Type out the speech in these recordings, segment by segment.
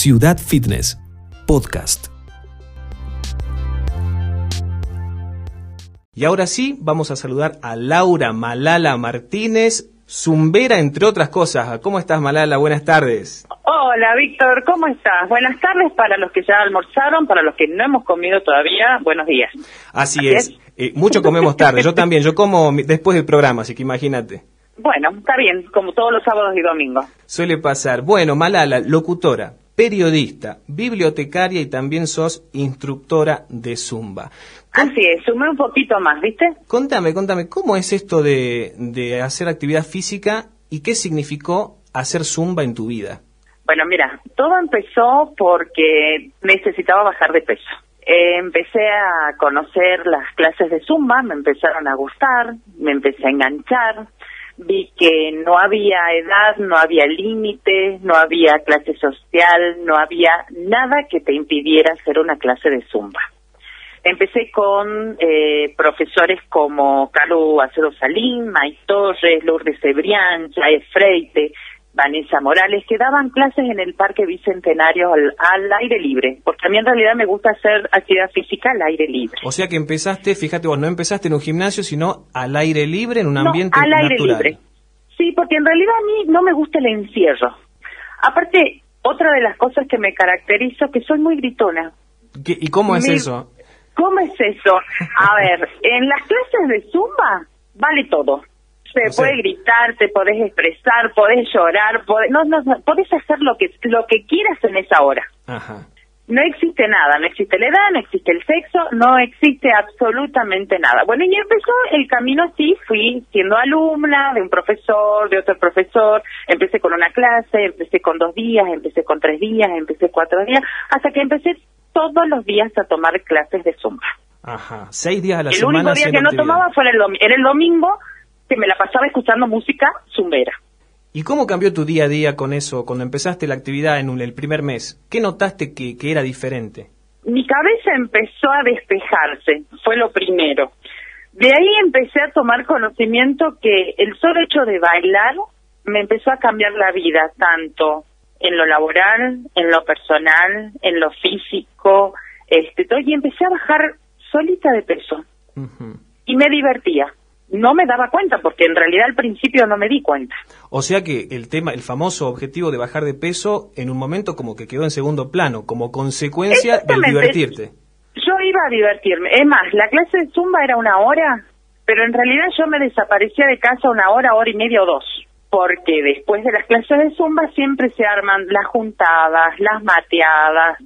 Ciudad Fitness, podcast. Y ahora sí, vamos a saludar a Laura Malala Martínez, zumbera entre otras cosas. ¿Cómo estás Malala? Buenas tardes. Hola Víctor, ¿cómo estás? Buenas tardes para los que ya almorzaron, para los que no hemos comido todavía, buenos días. Así, es, eh, mucho comemos tarde, yo también, yo como después del programa, así que imagínate. Bueno, está bien, como todos los sábados y domingos. Suele pasar. Bueno, Malala, locutora, periodista, bibliotecaria y también sos instructora de Zumba. Así es, sumé un poquito más, ¿viste? Contame, contame, ¿cómo es esto de, de hacer actividad física y qué significó hacer Zumba en tu vida? Bueno, mira, todo empezó porque necesitaba bajar de peso. Eh, empecé a conocer las clases de Zumba, me empezaron a gustar, me empecé a enganchar, vi que no había edad, no había límite, no había clase social, no había nada que te impidiera hacer una clase de Zumba. Empecé con eh, profesores como Carlos Acedo Salín, May Torres, Lourdes Cebrián, Jae Freite, Vanessa Morales, que daban clases en el Parque Bicentenario al, aire libre, porque a mí en realidad me gusta hacer actividad física al aire libre. O sea que empezaste, fíjate vos, no empezaste en un gimnasio, sino al aire libre, en un ambiente al aire libre. Sí, porque en realidad a mí no me gusta el encierro. Aparte, otra de las cosas que me caracteriza es que soy muy gritona. ¿Y cómo es eso? ¿Cómo es eso? A ver, en las clases de Zumba vale todo. Se puede gritar, te podés expresar, podés llorar, podés, no, no, podés hacer lo que lo que quieras en esa hora. Ajá no existe nada, no existe la edad, no existe el sexo, no existe absolutamente nada. Bueno, y empezó el camino así, fui siendo alumna de un profesor, de otro profesor, empecé con una clase, empecé con dos días, empecé con tres días, empecé cuatro días, hasta que empecé todos los días a tomar clases de zumba. Ajá, seis días a la semana. El único día que no tomaba fue el, era el domingo, pasaba escuchando música zumbera. ¿Y cómo cambió tu día a día con eso cuando empezaste la actividad en el primer mes? ¿Qué notaste que, era diferente? Mi cabeza empezó a despejarse, fue lo primero. De ahí empecé a tomar conocimiento que el solo hecho de bailar me empezó a cambiar la vida, tanto en lo laboral, en lo personal, en lo físico, este, todo, y empecé a bajar solita de peso. Y me divertía no me daba cuenta porque en realidad al principio no me di cuenta. O sea que el tema, el famoso objetivo de bajar de peso en un momento como que quedó en segundo plano, como consecuencia de divertirte. Yo iba a divertirme. Es más, la clase de Zumba era una hora, pero en realidad yo me desaparecía de casa una hora, hora y media o dos. Porque después de las clases de Zumba siempre se arman las juntadas, las mateadas,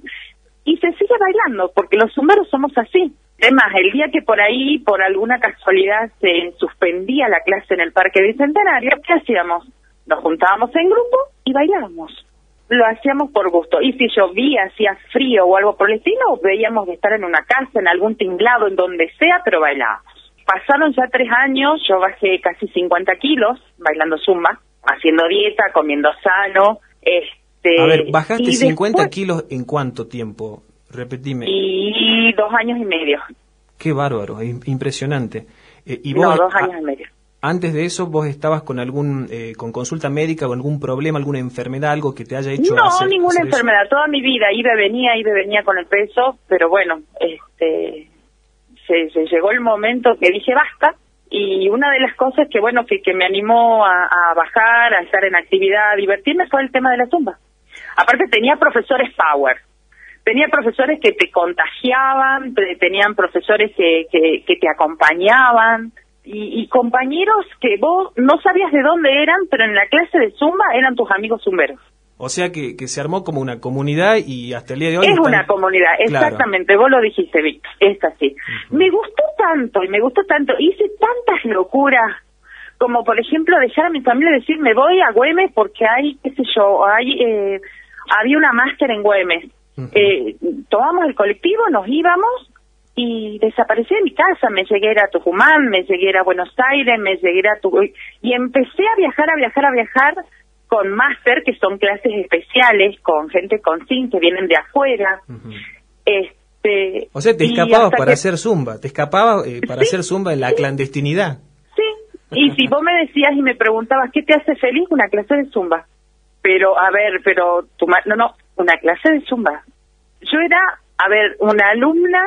y se sigue bailando, porque los zumberos somos así Además, el día que por ahí, por alguna casualidad, se suspendía la clase en el Parque Bicentenario, ¿qué hacíamos? Nos juntábamos en grupo y bailábamos. Lo hacíamos por gusto. Y si llovía, hacía frío o algo por el estilo, veíamos de estar en una casa, en algún tinglado, en donde sea, pero bailábamos. Pasaron ya tres años, yo bajé casi 50 kilos bailando zumba, haciendo dieta, comiendo sano. Este, A ver, ¿bajaste 50 kilos en cuánto tiempo? Repetime. Y dos años y medio. Qué bárbaro, impresionante. Eh, y vos, no, dos años y medio. Antes de eso, ¿vos estabas con algún eh, con consulta médica o algún problema, alguna enfermedad, algo que te haya hecho No, ninguna enfermedad. Toda mi vida iba venía, iba venía con el peso, pero bueno, este se, llegó el momento que dije basta y una de las cosas que bueno que, que me animó a, a bajar, a estar en actividad, a divertirme fue el tema de la tumba. Aparte tenía profesores power, tenía profesores que te contagiaban, tenían profesores que, que, te acompañaban y, compañeros que vos no sabías de dónde eran, pero en la clase de Zumba eran tus amigos zumberos. O sea que, que se armó como una comunidad y hasta el día de hoy... Es una comunidad, exactamente, vos lo dijiste, Víctor, es así. Me gustó tanto y me gustó tanto, hice tantas locuras como por ejemplo dejar a mi familia decir me voy a Güemes porque hay, qué sé yo, hay, eh, había una máster en Güemes eh, tomamos el colectivo, nos íbamos y desaparecí de mi casa, me llegué a Tucumán, me llegué a Buenos Aires, me llegué a tu y empecé a viajar, a viajar, a viajar con máster, que son clases especiales, con gente con SIN que vienen de afuera. este, o sea, te escapabas para hacer zumba, te escapabas eh, para hacer zumba en la clandestinidad. Sí, y si vos me decías y me preguntabas, ¿qué te hace feliz? Una clase de zumba. Pero, a ver, pero tu no, no, una clase de zumba. Yo era, a ver, una alumna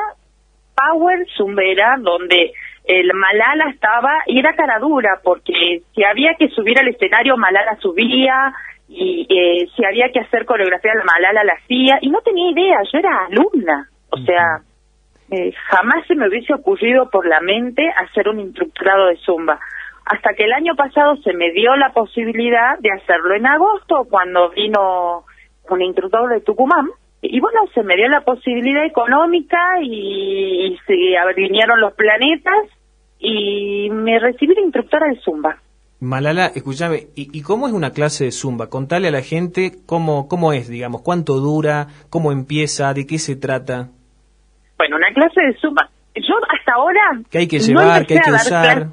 power zumbera donde el Malala estaba y era cara dura porque si había que subir al escenario Malala subía y eh, si había que hacer coreografía la Malala la hacía y no tenía idea, yo era alumna, o sea, eh, jamás se me hubiese ocurrido por la mente hacer un instructorado de zumba. Hasta que el año pasado se me dio la posibilidad de hacerlo en agosto cuando vino un instructor de Tucumán y bueno, se me dio la posibilidad económica y, se vinieron los planetas y me recibí de instructora de Zumba. Malala, escúchame, ¿y, cómo es una clase de Zumba? Contale a la gente cómo, cómo es, digamos, cuánto dura, cómo empieza, de qué se trata. Bueno, una clase de Zumba, yo hasta ahora... ¿Qué hay que llevar, qué hay que usar?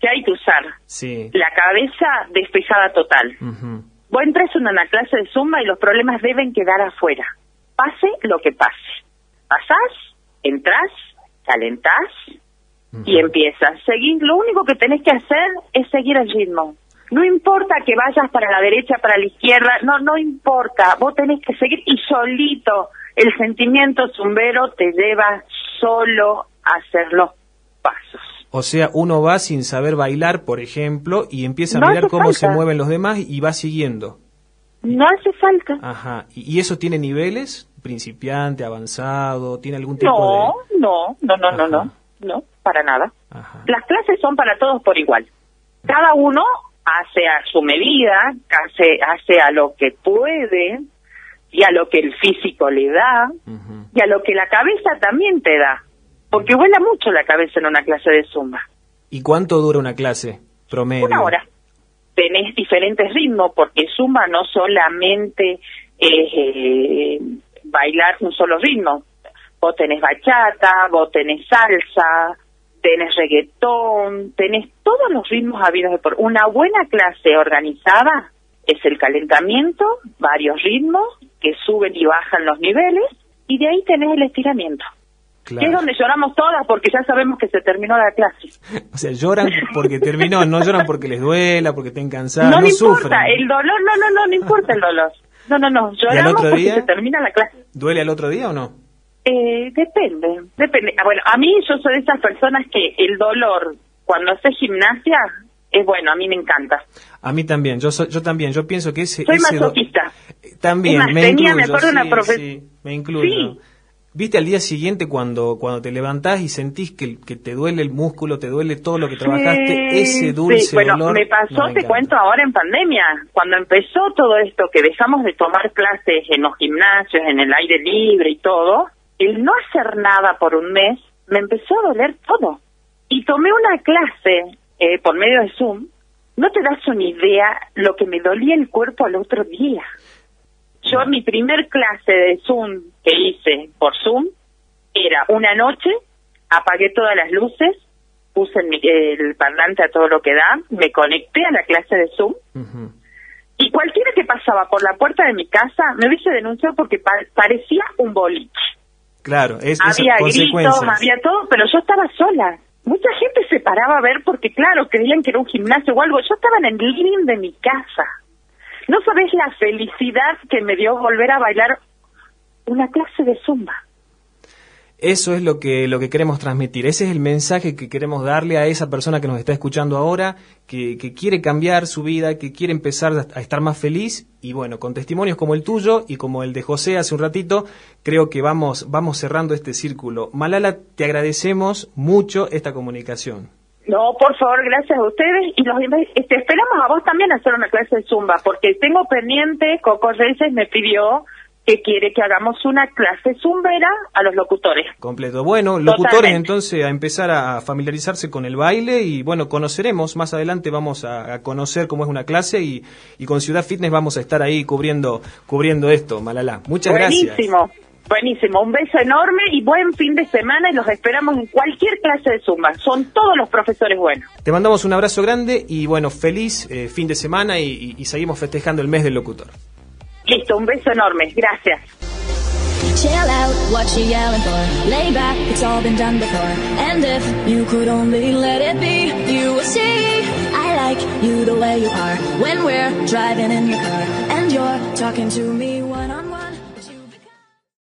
¿Qué hay que usar? Sí. La cabeza despejada total. Vos entras en una clase de Zumba y los problemas deben quedar afuera pase lo que pase. Pasás, entras, calentás y empiezas. Seguís, lo único que tenés que hacer es seguir el ritmo. No importa que vayas para la derecha, para la izquierda, no, no importa. Vos tenés que seguir y solito el sentimiento zumbero te lleva solo a hacer los pasos. O sea, uno va sin saber bailar, por ejemplo, y empieza a mirar cómo se mueven los demás y va siguiendo. No hace falta. Ajá. ¿Y eso tiene niveles? ¿Principiante, avanzado? ¿Tiene algún tipo de...? No, no, no, no, no, no, para nada. Las clases son para todos por igual. Cada uno hace a su medida, hace, hace a lo que puede y a lo que el físico le da y a lo que la cabeza también te da. Porque vuela mucho la cabeza en una clase de zumba. ¿Y cuánto dura una clase promedio? Una hora tenés diferentes ritmos, porque Zumba no solamente es eh, bailar un solo ritmo. Vos tenés bachata, vos tenés salsa, tenés reggaetón, tenés todos los ritmos habidos por una buena clase organizada es el calentamiento, varios ritmos que suben y bajan los niveles y de ahí tenés el estiramiento. Que es donde lloramos todas porque ya sabemos que se terminó la clase. o sea, lloran porque terminó, no lloran porque les duela, porque estén cansadas, no, no, importa, el dolor, no, no, no, no importa el dolor. No, no, no, lloramos porque se termina la clase. ¿Duele al otro día o no? Eh, depende, depende. Ah, bueno, a mí yo soy de esas personas que el dolor cuando hace gimnasia es bueno, a mí me encanta. A mí también, yo yo también, yo pienso que ese... Soy masoquista. También, me tenía, incluyo, me acuerdo sí, una sí, me incluyo. ¿Viste al día siguiente cuando, cuando te levantás y sentís que, que te duele el músculo, te duele todo lo que trabajaste, ese dulce sí. bueno, me pasó, te cuento ahora en pandemia, cuando empezó todo esto, que dejamos de tomar clases en los gimnasios, en el aire libre y todo, el no hacer nada por un mes, me empezó a doler todo. Y tomé una clase eh, por medio de Zoom, no te das una idea lo que me dolía el cuerpo al otro día. Yo mi primer clase de Zoom que hice por Zoom era una noche, apagué todas las luces, puse el, parlante a todo lo que da, me conecté a la clase de Zoom y cualquiera que pasaba por la puerta de mi casa me hubiese denunciado porque parecía un boliche. Claro, es, había gritos, había todo, pero yo estaba sola. Mucha gente se paraba a ver porque, claro, creían que era un gimnasio o algo. Yo estaba en el living de mi casa. No sabes la felicidad que me dio volver a bailar una clase de zumba. Eso es lo que, lo que queremos transmitir. Ese es el mensaje que queremos darle a esa persona que nos está escuchando ahora, que, que, quiere cambiar su vida, que quiere empezar a estar más feliz. Y bueno, con testimonios como el tuyo y como el de José hace un ratito, creo que vamos, vamos cerrando este círculo. Malala, te agradecemos mucho esta comunicación. No, por favor, gracias a ustedes y los este, esperamos a vos también hacer una clase de zumba, porque tengo pendiente, Coco Reyes me pidió que quiere que hagamos una clase zumbera a los locutores. Completo. Bueno, locutores entonces a empezar a familiarizarse con el baile y bueno, conoceremos, más adelante vamos a, conocer cómo es una clase y, y, con Ciudad Fitness vamos a estar ahí cubriendo, cubriendo esto, Malala. Muchas gracias. Buenísimo. Buenísimo, un beso enorme y buen fin de semana y los esperamos en cualquier clase de Zumba. Son todos los profesores buenos. Te mandamos un abrazo grande y bueno, feliz eh, fin de semana y, y, seguimos festejando el mes del locutor. Listo, un beso enorme. Gracias. Chill out, what you yelling for? Lay back, it's all been done before. And if you could only let it be, you will see. I like you the way you are when we're driving in your car and you're talking to me